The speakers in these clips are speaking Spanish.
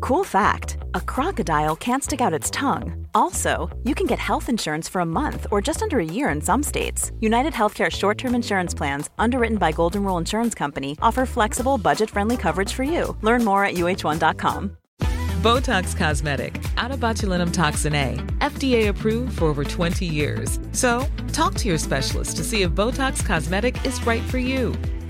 Cool fact a crocodile can't stick out its tongue. Also, you can get health insurance for a month or just under a year in some states. United Healthcare short term insurance plans, underwritten by Golden Rule Insurance Company, offer flexible, budget friendly coverage for you. Learn more at uh1.com. Botox Cosmetic, out of botulinum toxin A, FDA approved for over 20 years. So, talk to your specialist to see if Botox Cosmetic is right for you.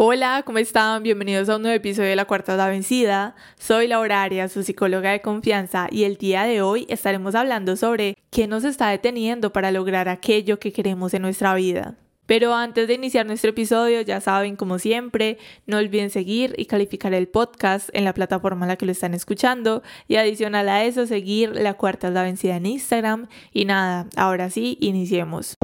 Hola, ¿cómo están? Bienvenidos a un nuevo episodio de La Cuarta la Vencida. Soy Laura Arias, su psicóloga de confianza, y el día de hoy estaremos hablando sobre qué nos está deteniendo para lograr aquello que queremos en nuestra vida. Pero antes de iniciar nuestro episodio, ya saben, como siempre, no olviden seguir y calificar el podcast en la plataforma en la que lo están escuchando y adicional a eso, seguir La Cuarta la Vencida en Instagram. Y nada, ahora sí, iniciemos.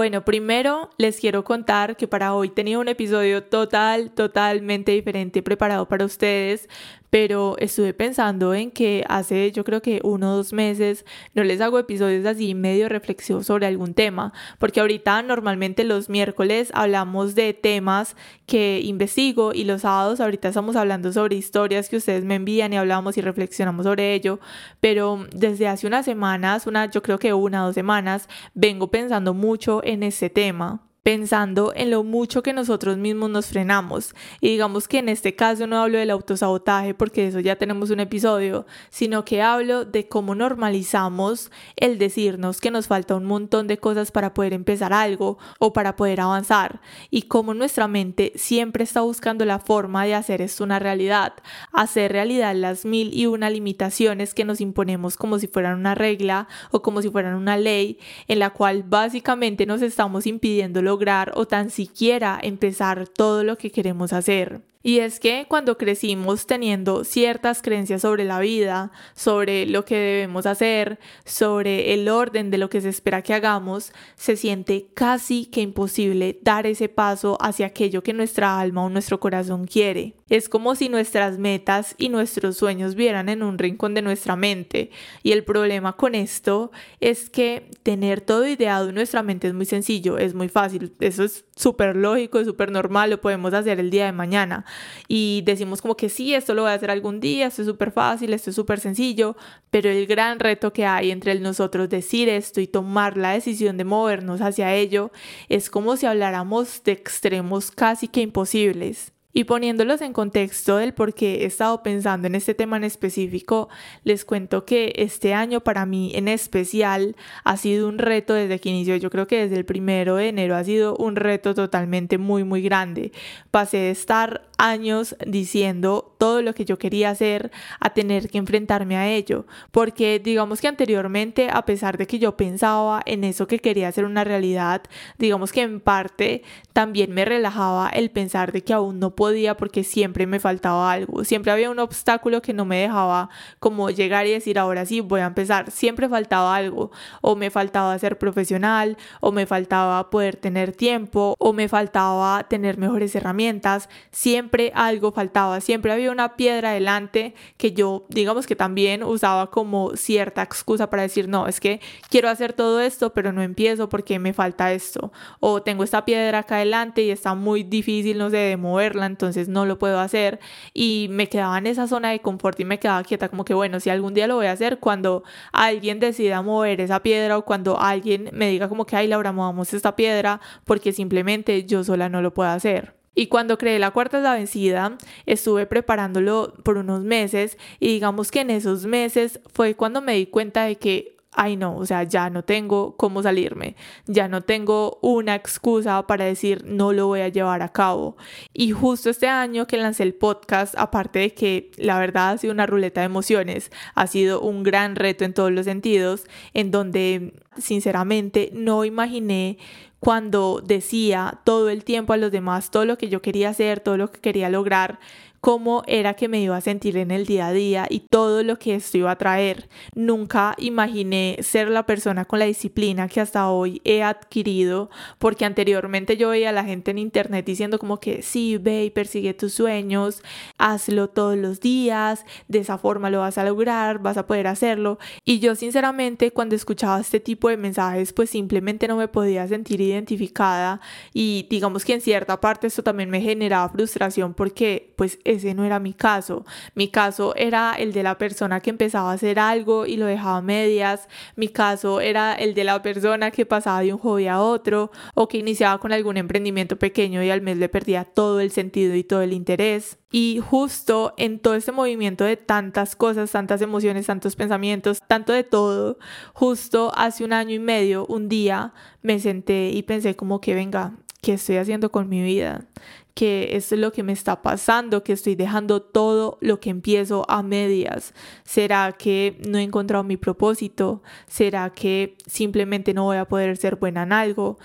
Bueno, primero les quiero contar que para hoy tenía un episodio total, totalmente diferente preparado para ustedes, pero estuve pensando en que hace yo creo que uno o dos meses no les hago episodios así medio reflexivos sobre algún tema, porque ahorita normalmente los miércoles hablamos de temas que investigo y los sábados ahorita estamos hablando sobre historias que ustedes me envían y hablamos y reflexionamos sobre ello, pero desde hace unas semanas, una yo creo que una o dos semanas, vengo pensando mucho en ese tema pensando en lo mucho que nosotros mismos nos frenamos. Y digamos que en este caso no hablo del autosabotaje porque eso ya tenemos un episodio, sino que hablo de cómo normalizamos el decirnos que nos falta un montón de cosas para poder empezar algo o para poder avanzar y cómo nuestra mente siempre está buscando la forma de hacer esto una realidad, hacer realidad las mil y una limitaciones que nos imponemos como si fueran una regla o como si fueran una ley en la cual básicamente nos estamos impidiendo lograr o tan siquiera empezar todo lo que queremos hacer. Y es que cuando crecimos teniendo ciertas creencias sobre la vida, sobre lo que debemos hacer, sobre el orden de lo que se espera que hagamos, se siente casi que imposible dar ese paso hacia aquello que nuestra alma o nuestro corazón quiere. Es como si nuestras metas y nuestros sueños vieran en un rincón de nuestra mente. Y el problema con esto es que tener todo ideado en nuestra mente es muy sencillo, es muy fácil. Eso es súper lógico, es súper normal, lo podemos hacer el día de mañana. Y decimos como que sí, esto lo voy a hacer algún día, esto es súper fácil, esto es súper sencillo. Pero el gran reto que hay entre nosotros decir esto y tomar la decisión de movernos hacia ello es como si habláramos de extremos casi que imposibles. Y poniéndolos en contexto del por qué he estado pensando en este tema en específico, les cuento que este año para mí en especial ha sido un reto desde que inició. Yo creo que desde el primero de enero ha sido un reto totalmente muy, muy grande. Pasé de estar años diciendo todo lo que yo quería hacer a tener que enfrentarme a ello. Porque digamos que anteriormente, a pesar de que yo pensaba en eso que quería hacer una realidad, digamos que en parte también me relajaba el pensar de que aún no podía porque siempre me faltaba algo. Siempre había un obstáculo que no me dejaba como llegar y decir ahora sí voy a empezar. Siempre faltaba algo. O me faltaba ser profesional, o me faltaba poder tener tiempo, o me faltaba tener mejores herramientas. Siempre algo faltaba, siempre había una piedra delante que yo, digamos que también usaba como cierta excusa para decir, no, es que quiero hacer todo esto, pero no empiezo porque me falta esto. O tengo esta piedra acá adelante y está muy difícil, no sé, de moverla, entonces no lo puedo hacer. Y me quedaba en esa zona de confort y me quedaba quieta como que, bueno, si algún día lo voy a hacer, cuando alguien decida mover esa piedra o cuando alguien me diga como que, ay, Laura, movamos esta piedra porque simplemente yo sola no lo puedo hacer. Y cuando creé la cuarta es la vencida, estuve preparándolo por unos meses y digamos que en esos meses fue cuando me di cuenta de que ay no, o sea, ya no tengo cómo salirme, ya no tengo una excusa para decir no lo voy a llevar a cabo. Y justo este año que lancé el podcast, aparte de que la verdad ha sido una ruleta de emociones, ha sido un gran reto en todos los sentidos, en donde sinceramente no imaginé cuando decía todo el tiempo a los demás todo lo que yo quería hacer, todo lo que quería lograr, cómo era que me iba a sentir en el día a día y todo lo que esto iba a traer. Nunca imaginé ser la persona con la disciplina que hasta hoy he adquirido, porque anteriormente yo veía a la gente en internet diciendo como que sí, ve y persigue tus sueños, hazlo todos los días, de esa forma lo vas a lograr, vas a poder hacerlo. Y yo sinceramente cuando escuchaba este tipo de mensajes pues simplemente no me podía sentir identificada y digamos que en cierta parte esto también me generaba frustración porque pues ese no era mi caso. Mi caso era el de la persona que empezaba a hacer algo y lo dejaba a medias. Mi caso era el de la persona que pasaba de un hobby a otro o que iniciaba con algún emprendimiento pequeño y al mes le perdía todo el sentido y todo el interés. Y justo en todo este movimiento de tantas cosas, tantas emociones, tantos pensamientos, tanto de todo, justo hace un año y medio, un día, me senté y pensé como que venga, ¿qué estoy haciendo con mi vida? Que es lo que me está pasando, que estoy dejando todo lo que empiezo a medias. ¿Será que no he encontrado mi propósito? ¿Será que simplemente no voy a poder ser buena en algo?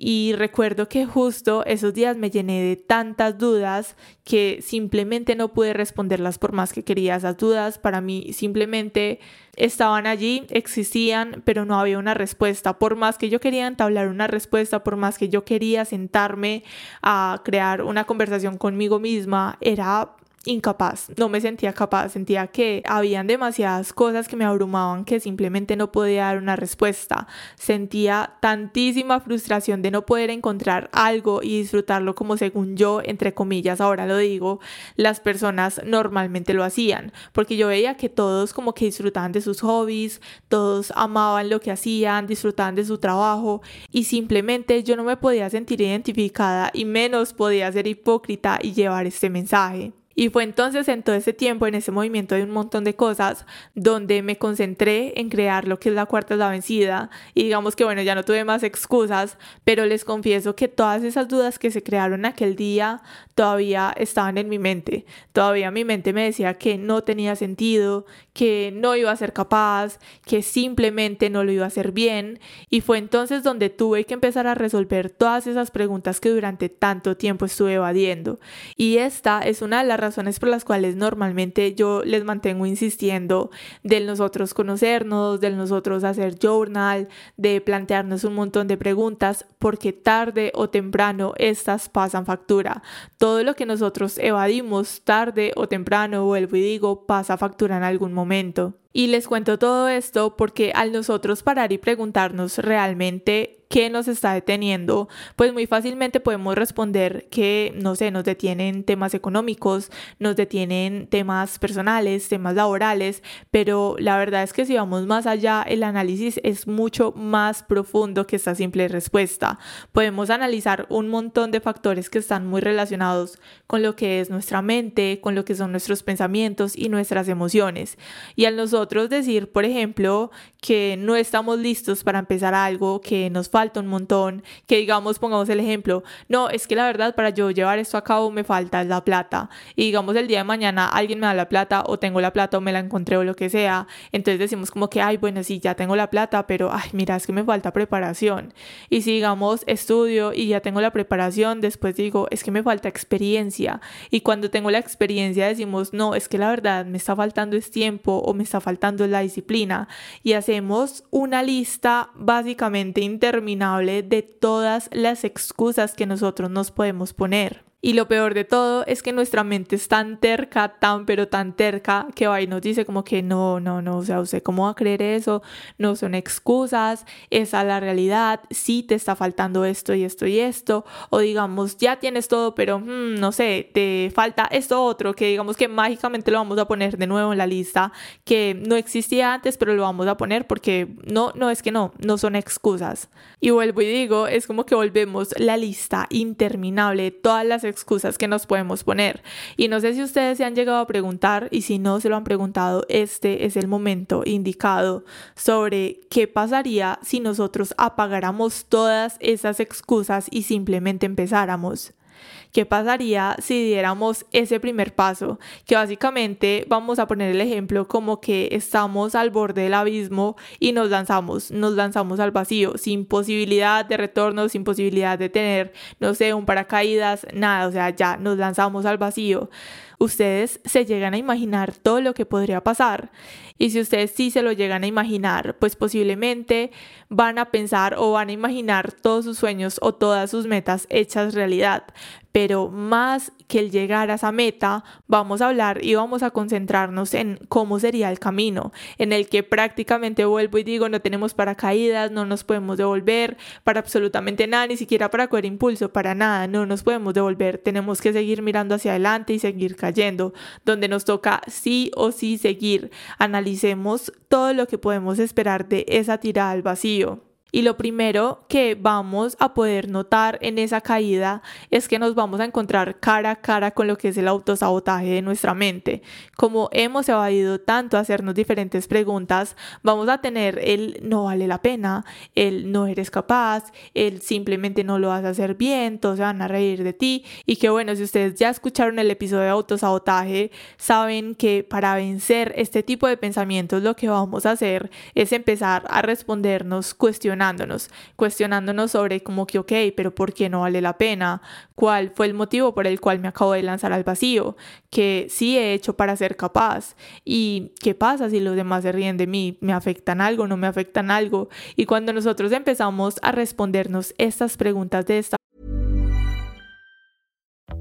Y recuerdo que justo esos días me llené de tantas dudas que simplemente no pude responderlas por más que quería esas dudas. Para mí simplemente estaban allí, existían, pero no había una respuesta. Por más que yo quería entablar una respuesta, por más que yo quería sentarme a crear una conversación conmigo misma, era incapaz, no me sentía capaz, sentía que habían demasiadas cosas que me abrumaban que simplemente no podía dar una respuesta. Sentía tantísima frustración de no poder encontrar algo y disfrutarlo como según yo, entre comillas, ahora lo digo, las personas normalmente lo hacían, porque yo veía que todos como que disfrutaban de sus hobbies, todos amaban lo que hacían, disfrutaban de su trabajo y simplemente yo no me podía sentir identificada y menos podía ser hipócrita y llevar este mensaje. Y fue entonces en todo ese tiempo, en ese movimiento de un montón de cosas, donde me concentré en crear lo que es la cuarta es la vencida. Y digamos que bueno, ya no tuve más excusas, pero les confieso que todas esas dudas que se crearon aquel día todavía estaban en mi mente. Todavía mi mente me decía que no tenía sentido, que no iba a ser capaz, que simplemente no lo iba a hacer bien. Y fue entonces donde tuve que empezar a resolver todas esas preguntas que durante tanto tiempo estuve evadiendo. Y esta es una de las razones por las cuales normalmente yo les mantengo insistiendo del nosotros conocernos, del nosotros hacer journal, de plantearnos un montón de preguntas, porque tarde o temprano estas pasan factura. Todo lo que nosotros evadimos tarde o temprano, vuelvo y digo, pasa factura en algún momento. Y les cuento todo esto porque al nosotros parar y preguntarnos realmente qué nos está deteniendo, pues muy fácilmente podemos responder que, no sé, nos detienen temas económicos, nos detienen temas personales, temas laborales, pero la verdad es que si vamos más allá, el análisis es mucho más profundo que esta simple respuesta. Podemos analizar un montón de factores que están muy relacionados con lo que es nuestra mente, con lo que son nuestros pensamientos y nuestras emociones. Y al nosotros decir, por ejemplo, que no estamos listos para empezar algo, que nos falta un montón, que digamos, pongamos el ejemplo, no, es que la verdad para yo llevar esto a cabo me falta la plata. Y digamos el día de mañana alguien me da la plata o tengo la plata o me la encontré o lo que sea. Entonces decimos como que, ay, bueno, sí, ya tengo la plata, pero, ay, mira, es que me falta preparación. Y si digamos estudio y ya tengo la preparación, después digo, es que me falta experiencia. Y cuando tengo la experiencia decimos, no, es que la verdad me está faltando es tiempo o me está faltando la disciplina. Y hacemos una lista básicamente interminable de todas las excusas que nosotros nos podemos poner. Y lo peor de todo es que nuestra mente es tan terca, tan pero tan terca, que va y nos dice como que no, no, no, o sea, usted cómo va a creer eso, no son excusas, esa es la realidad, sí te está faltando esto y esto y esto, o digamos, ya tienes todo, pero hmm, no sé, te falta esto otro, que digamos que mágicamente lo vamos a poner de nuevo en la lista, que no existía antes, pero lo vamos a poner porque no, no es que no, no son excusas. Y vuelvo y digo, es como que volvemos la lista interminable, todas las excusas excusas que nos podemos poner. Y no sé si ustedes se han llegado a preguntar, y si no se lo han preguntado, este es el momento indicado sobre qué pasaría si nosotros apagáramos todas esas excusas y simplemente empezáramos. ¿Qué pasaría si diéramos ese primer paso? Que básicamente vamos a poner el ejemplo como que estamos al borde del abismo y nos lanzamos, nos lanzamos al vacío, sin posibilidad de retorno, sin posibilidad de tener, no sé, un paracaídas, nada, o sea, ya nos lanzamos al vacío. Ustedes se llegan a imaginar todo lo que podría pasar. Y si ustedes sí se lo llegan a imaginar, pues posiblemente van a pensar o van a imaginar todos sus sueños o todas sus metas hechas realidad pero más que el llegar a esa meta, vamos a hablar y vamos a concentrarnos en cómo sería el camino, en el que prácticamente vuelvo y digo, no tenemos paracaídas, no nos podemos devolver para absolutamente nada, ni siquiera para coger impulso, para nada, no nos podemos devolver, tenemos que seguir mirando hacia adelante y seguir cayendo, donde nos toca sí o sí seguir. Analicemos todo lo que podemos esperar de esa tirada al vacío. Y lo primero que vamos a poder notar en esa caída es que nos vamos a encontrar cara a cara con lo que es el autosabotaje de nuestra mente. Como hemos evadido tanto hacernos diferentes preguntas, vamos a tener el no vale la pena, el no eres capaz, el simplemente no lo vas a hacer bien, todos se van a reír de ti. Y que bueno, si ustedes ya escucharon el episodio de autosabotaje, saben que para vencer este tipo de pensamientos lo que vamos a hacer es empezar a respondernos cuestiones cuestionándonos, sobre como que, ok, pero ¿por qué no vale la pena? ¿Cuál fue el motivo por el cual me acabo de lanzar al vacío? ¿Qué sí he hecho para ser capaz? ¿Y qué pasa si los demás se ríen de mí? ¿Me afectan algo? ¿No me afectan algo? Y cuando nosotros empezamos a respondernos estas preguntas de esta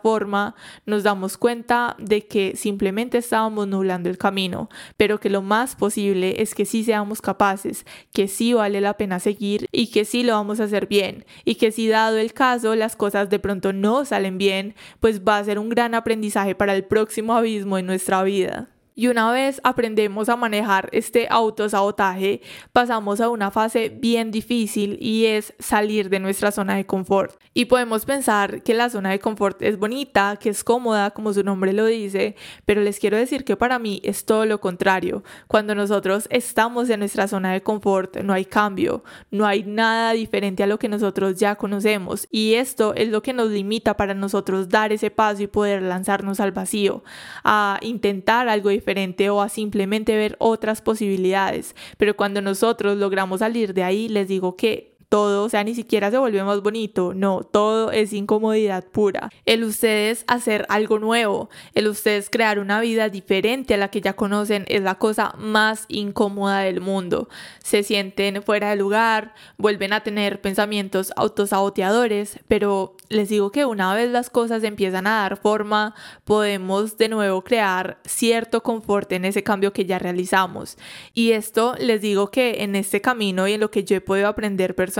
Forma nos damos cuenta de que simplemente estábamos nublando el camino, pero que lo más posible es que sí seamos capaces, que sí vale la pena seguir y que sí lo vamos a hacer bien y que si dado el caso las cosas de pronto no salen bien, pues va a ser un gran aprendizaje para el próximo abismo en nuestra vida. Y una vez aprendemos a manejar este autosabotaje, pasamos a una fase bien difícil y es salir de nuestra zona de confort. Y podemos pensar que la zona de confort es bonita, que es cómoda, como su nombre lo dice, pero les quiero decir que para mí es todo lo contrario. Cuando nosotros estamos en nuestra zona de confort, no hay cambio, no hay nada diferente a lo que nosotros ya conocemos. Y esto es lo que nos limita para nosotros dar ese paso y poder lanzarnos al vacío, a intentar algo diferente o a simplemente ver otras posibilidades. Pero cuando nosotros logramos salir de ahí, les digo que todo, o sea, ni siquiera se vuelve más bonito, no, todo es incomodidad pura. El ustedes hacer algo nuevo, el ustedes crear una vida diferente a la que ya conocen es la cosa más incómoda del mundo. Se sienten fuera de lugar, vuelven a tener pensamientos autosaboteadores, pero les digo que una vez las cosas empiezan a dar forma, podemos de nuevo crear cierto confort en ese cambio que ya realizamos. Y esto les digo que en este camino y en lo que yo he podido aprender personalmente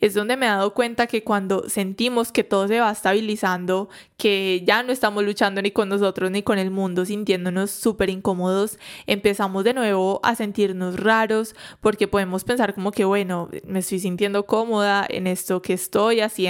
es donde me he dado cuenta que cuando sentimos que todo se va estabilizando, que ya no estamos luchando ni con nosotros ni con el mundo, sintiéndonos súper incómodos, empezamos de nuevo a sentirnos raros porque podemos pensar como que, bueno, me estoy sintiendo cómoda en esto que estoy haciendo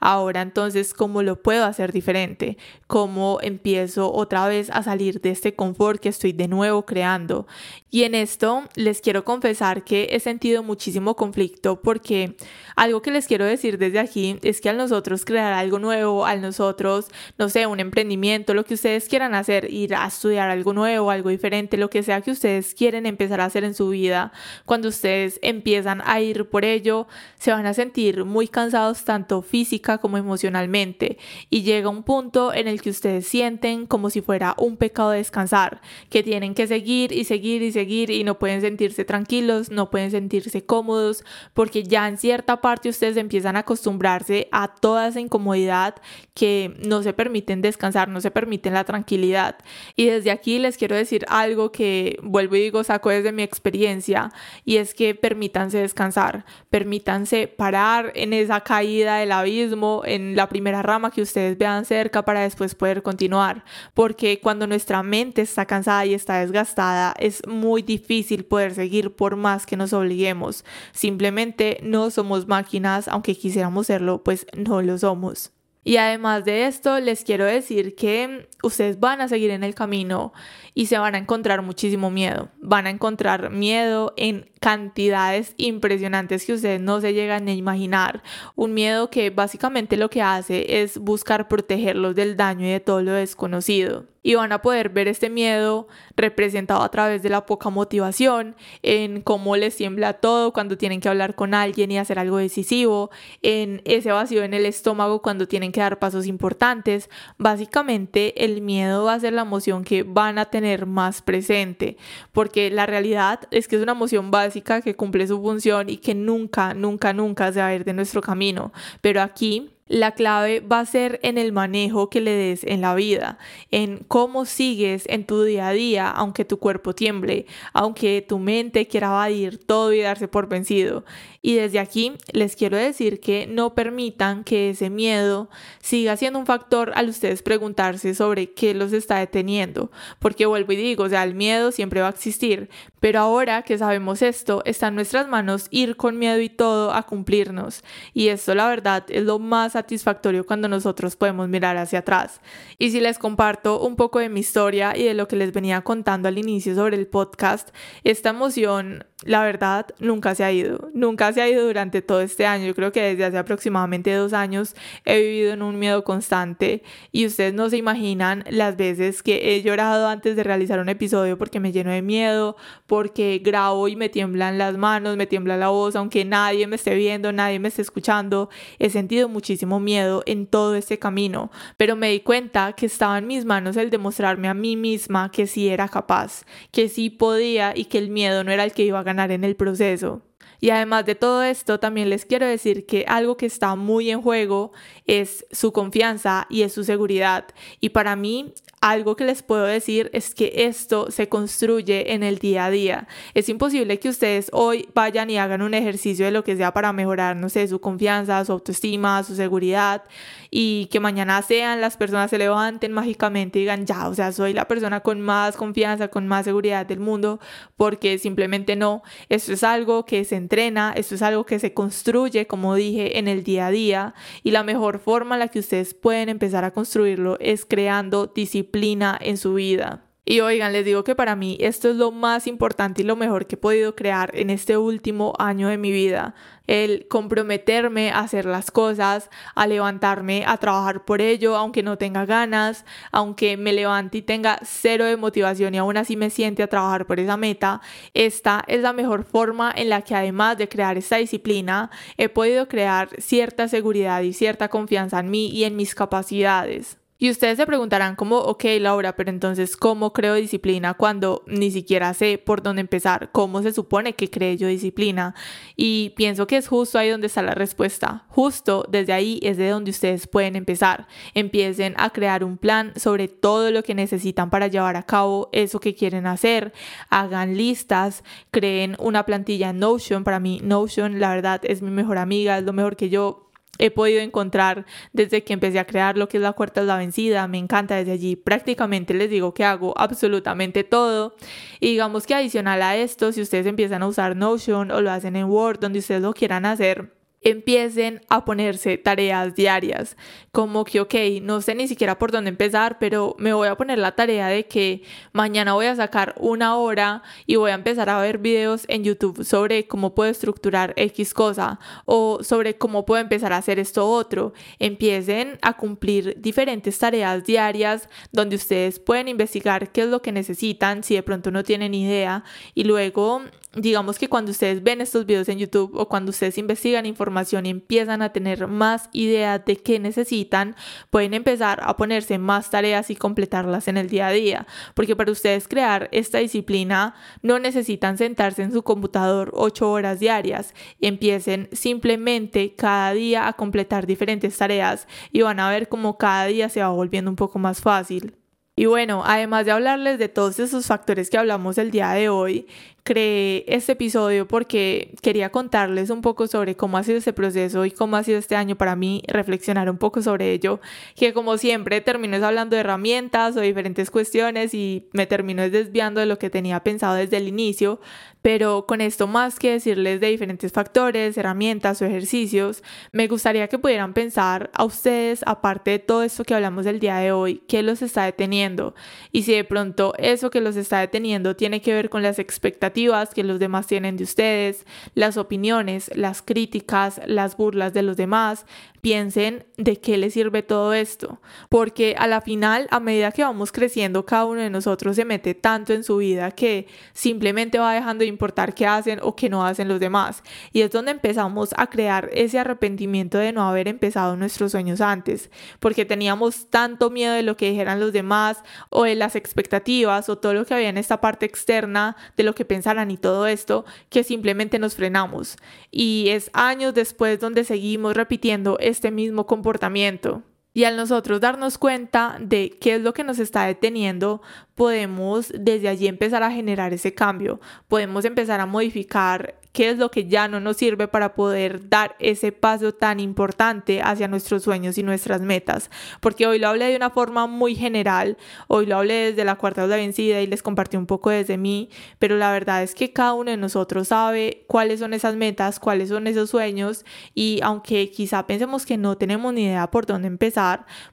Ahora entonces, ¿cómo lo puedo hacer diferente? ¿Cómo empiezo otra vez a salir de este confort que estoy de nuevo creando? Y en esto les quiero confesar que he sentido muchísimo conflicto porque algo que les quiero decir desde aquí es que al nosotros crear algo nuevo, al nosotros, no sé, un emprendimiento, lo que ustedes quieran hacer, ir a estudiar algo nuevo, algo diferente, lo que sea que ustedes quieren empezar a hacer en su vida, cuando ustedes empiezan a ir por ello, se van a sentir muy cansados tanto física como emocionalmente. Y llega un punto en el que ustedes sienten como si fuera un pecado descansar, que tienen que seguir y seguir y seguir y no pueden sentirse tranquilos, no pueden sentirse cómodos, porque ya en cierta parte ustedes empiezan a acostumbrarse a toda esa incomodidad que no se permiten descansar, no se permiten la tranquilidad. Y desde aquí les quiero decir algo que vuelvo y digo, saco desde mi experiencia, y es que permítanse descansar, permítanse parar en esa caída del abismo, en la primera rama que ustedes vean cerca para después poder continuar, porque cuando nuestra mente está cansada y está desgastada, es muy difícil poder seguir por más que nos obliguemos. Simplemente no somos máquinas, aunque quisiéramos serlo, pues no lo somos. Y además de esto, les quiero decir que ustedes van a seguir en el camino y se van a encontrar muchísimo miedo. Van a encontrar miedo en cantidades impresionantes que ustedes no se llegan a imaginar. Un miedo que básicamente lo que hace es buscar protegerlos del daño y de todo lo desconocido y van a poder ver este miedo representado a través de la poca motivación, en cómo les tiembla todo cuando tienen que hablar con alguien y hacer algo decisivo, en ese vacío en el estómago cuando tienen que dar pasos importantes. Básicamente el miedo va a ser la emoción que van a tener más presente, porque la realidad es que es una emoción básica que cumple su función y que nunca, nunca, nunca se va a ir de nuestro camino. Pero aquí la clave va a ser en el manejo que le des en la vida, en cómo sigues en tu día a día, aunque tu cuerpo tiemble, aunque tu mente quiera evadir todo y darse por vencido. Y desde aquí les quiero decir que no permitan que ese miedo siga siendo un factor al ustedes preguntarse sobre qué los está deteniendo, porque vuelvo y digo, o sea, el miedo siempre va a existir, pero ahora que sabemos esto, está en nuestras manos ir con miedo y todo a cumplirnos. Y esto la verdad es lo más satisfactorio cuando nosotros podemos mirar hacia atrás. Y si les comparto un poco de mi historia y de lo que les venía contando al inicio sobre el podcast, esta emoción, la verdad, nunca se ha ido. Nunca se ha ido durante todo este año. Yo creo que desde hace aproximadamente dos años he vivido en un miedo constante y ustedes no se imaginan las veces que he llorado antes de realizar un episodio porque me lleno de miedo, porque grabo y me tiemblan las manos, me tiembla la voz, aunque nadie me esté viendo, nadie me esté escuchando. He sentido muchísimo miedo en todo este camino, pero me di cuenta que estaba en mis manos el demostrarme a mí misma que sí era capaz, que sí podía y que el miedo no era el que iba a ganar en el proceso. Y además de todo esto, también les quiero decir que algo que está muy en juego es su confianza y es su seguridad. Y para mí algo que les puedo decir es que esto se construye en el día a día. Es imposible que ustedes hoy vayan y hagan un ejercicio de lo que sea para mejorar, no sé, su confianza, su autoestima, su seguridad y que mañana sean las personas se levanten mágicamente y digan, ya, o sea, soy la persona con más confianza, con más seguridad del mundo, porque simplemente no. Esto es algo que se entrena, esto es algo que se construye, como dije, en el día a día y la mejor forma en la que ustedes pueden empezar a construirlo es creando disciplina en su vida. Y oigan, les digo que para mí esto es lo más importante y lo mejor que he podido crear en este último año de mi vida. El comprometerme a hacer las cosas, a levantarme a trabajar por ello, aunque no tenga ganas, aunque me levante y tenga cero de motivación y aún así me siente a trabajar por esa meta. Esta es la mejor forma en la que además de crear esta disciplina, he podido crear cierta seguridad y cierta confianza en mí y en mis capacidades. Y ustedes se preguntarán como, ok Laura, pero entonces, ¿cómo creo disciplina cuando ni siquiera sé por dónde empezar? ¿Cómo se supone que cree yo disciplina? Y pienso que es justo ahí donde está la respuesta. Justo desde ahí es de donde ustedes pueden empezar. Empiecen a crear un plan sobre todo lo que necesitan para llevar a cabo eso que quieren hacer. Hagan listas, creen una plantilla en Notion. Para mí Notion, la verdad, es mi mejor amiga, es lo mejor que yo he podido encontrar desde que empecé a crear lo que es la cuarta es la vencida, me encanta desde allí, prácticamente les digo que hago absolutamente todo. Y digamos que adicional a esto, si ustedes empiezan a usar Notion o lo hacen en Word, donde ustedes lo quieran hacer, empiecen a ponerse tareas diarias, como que, ok, no sé ni siquiera por dónde empezar, pero me voy a poner la tarea de que mañana voy a sacar una hora y voy a empezar a ver videos en YouTube sobre cómo puedo estructurar X cosa o sobre cómo puedo empezar a hacer esto otro. Empiecen a cumplir diferentes tareas diarias donde ustedes pueden investigar qué es lo que necesitan si de pronto no tienen idea y luego digamos que cuando ustedes ven estos videos en YouTube o cuando ustedes investigan información y empiezan a tener más ideas de qué necesitan, pueden empezar a ponerse más tareas y completarlas en el día a día. Porque para ustedes crear esta disciplina no necesitan sentarse en su computador ocho horas diarias. Empiecen simplemente cada día a completar diferentes tareas y van a ver cómo cada día se va volviendo un poco más fácil. Y bueno, además de hablarles de todos esos factores que hablamos el día de hoy, creé este episodio porque quería contarles un poco sobre cómo ha sido ese proceso y cómo ha sido este año para mí, reflexionar un poco sobre ello, que como siempre termino hablando de herramientas o diferentes cuestiones y me termino desviando de lo que tenía pensado desde el inicio, pero con esto más que decirles de diferentes factores, herramientas o ejercicios, me gustaría que pudieran pensar a ustedes, aparte de todo esto que hablamos del día de hoy, qué los está deteniendo y si de pronto eso que los está deteniendo tiene que ver con las expectativas que los demás tienen de ustedes, las opiniones, las críticas, las burlas de los demás, piensen de qué les sirve todo esto, porque a la final, a medida que vamos creciendo, cada uno de nosotros se mete tanto en su vida que simplemente va dejando de importar qué hacen o qué no hacen los demás. Y es donde empezamos a crear ese arrepentimiento de no haber empezado nuestros sueños antes, porque teníamos tanto miedo de lo que dijeran los demás o de las expectativas o todo lo que había en esta parte externa de lo que pensaran y todo esto, que simplemente nos frenamos. Y es años después donde seguimos repitiendo este mismo comportamiento. Y al nosotros darnos cuenta de qué es lo que nos está deteniendo, podemos desde allí empezar a generar ese cambio. Podemos empezar a modificar qué es lo que ya no nos sirve para poder dar ese paso tan importante hacia nuestros sueños y nuestras metas. Porque hoy lo hablé de una forma muy general, hoy lo hablé desde la cuarta de vencida y les compartí un poco desde mí, pero la verdad es que cada uno de nosotros sabe cuáles son esas metas, cuáles son esos sueños y aunque quizá pensemos que no tenemos ni idea por dónde empezar,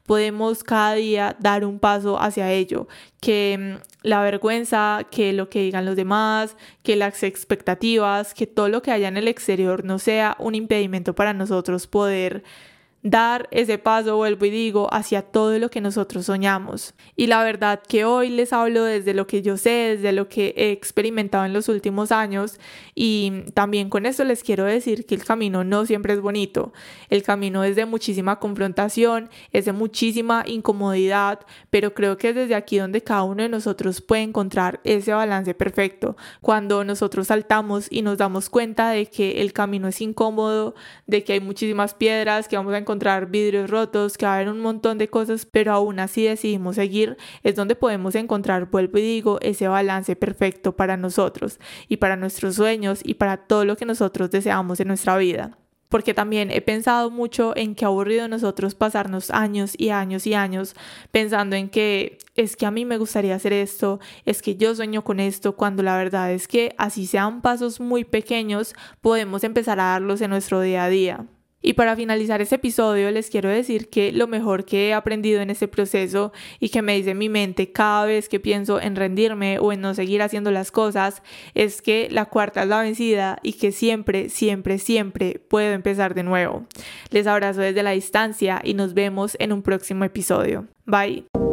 podemos cada día dar un paso hacia ello, que mm, la vergüenza, que lo que digan los demás, que las expectativas, que todo lo que haya en el exterior no sea un impedimento para nosotros poder dar ese paso, vuelvo y digo, hacia todo lo que nosotros soñamos. Y la verdad que hoy les hablo desde lo que yo sé, desde lo que he experimentado en los últimos años y también con esto les quiero decir que el camino no siempre es bonito. El camino es de muchísima confrontación, es de muchísima incomodidad, pero creo que es desde aquí donde cada uno de nosotros puede encontrar ese balance perfecto. Cuando nosotros saltamos y nos damos cuenta de que el camino es incómodo, de que hay muchísimas piedras, que vamos a encontrar encontrar vidrios rotos, que va a haber un montón de cosas, pero aún así decidimos seguir, es donde podemos encontrar, vuelvo y digo, ese balance perfecto para nosotros y para nuestros sueños y para todo lo que nosotros deseamos en nuestra vida porque también he pensado mucho en qué aburrido nosotros pasarnos años y años y años pensando en que es que a mí me gustaría hacer esto, es que yo sueño con esto, cuando la verdad es que así sean pasos muy pequeños, podemos empezar a darlos en nuestro día a día. Y para finalizar este episodio les quiero decir que lo mejor que he aprendido en este proceso y que me dice mi mente cada vez que pienso en rendirme o en no seguir haciendo las cosas es que la cuarta es la vencida y que siempre, siempre, siempre puedo empezar de nuevo. Les abrazo desde la distancia y nos vemos en un próximo episodio. Bye.